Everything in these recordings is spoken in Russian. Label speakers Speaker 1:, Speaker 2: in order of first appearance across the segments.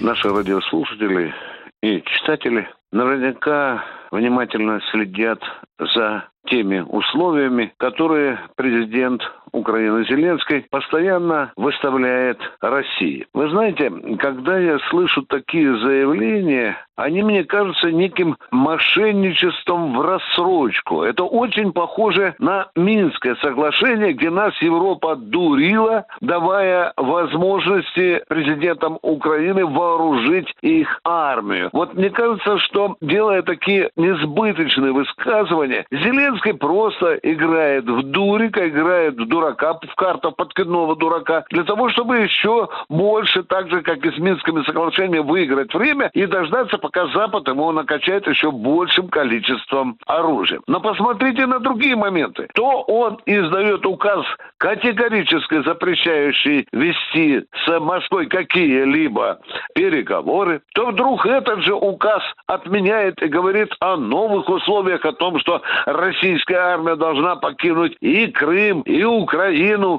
Speaker 1: Наши радиослушатели и читатели наверняка внимательно следят за теми условиями, которые президент Украины Зеленский постоянно выставляет России. Вы знаете, когда я слышу такие заявления, они мне кажутся неким мошенничеством в рассрочку. Это очень похоже на Минское соглашение, где нас Европа дурила, давая возможности президентам Украины вооружить их армию. Вот мне кажется, что делая такие несбыточные высказывания, Зеленский просто играет в дурика, играет в дурака, в карту подкидного дурака, для того, чтобы еще больше, так же, как и с Минскими соглашениями, выиграть время и дождаться, пока Запад ему накачает еще большим количеством оружия. Но посмотрите на другие моменты. То он издает указ категорически запрещающий вести с Москвой какие-либо переговоры, то вдруг этот же указ отменяет и говорит о новых условиях, о том, что российская армия должна покинуть и Крым, и Украину.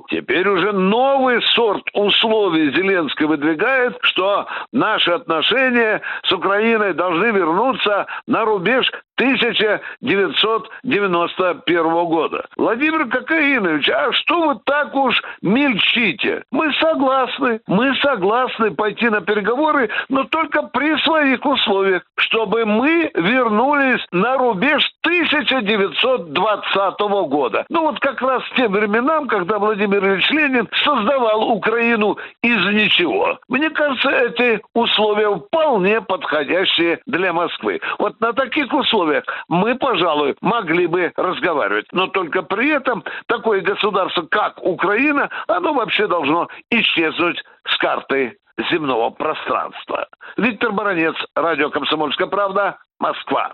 Speaker 1: Теперь уже новый сорт условий Зеленский выдвигает, что наши отношения с Украиной должны вернуться на рубеж 1991 года. Владимир Кокаинович, а что вы так уж мельчите? Мы согласны, мы согласны пойти на переговоры, но только при своих условиях, чтобы мы вернулись на рубеж 1920 года. Ну вот как раз в те временам, когда Владимир Ильич Ленин создавал Украину из ничего. Мне кажется, эти условия вполне подходящие для Москвы. Вот на таких условиях мы, пожалуй, могли бы разговаривать. Но только при этом такое государство, как Украина, оно вообще должно исчезнуть с карты земного пространства. Виктор Баранец, радио «Комсомольская правда», Москва.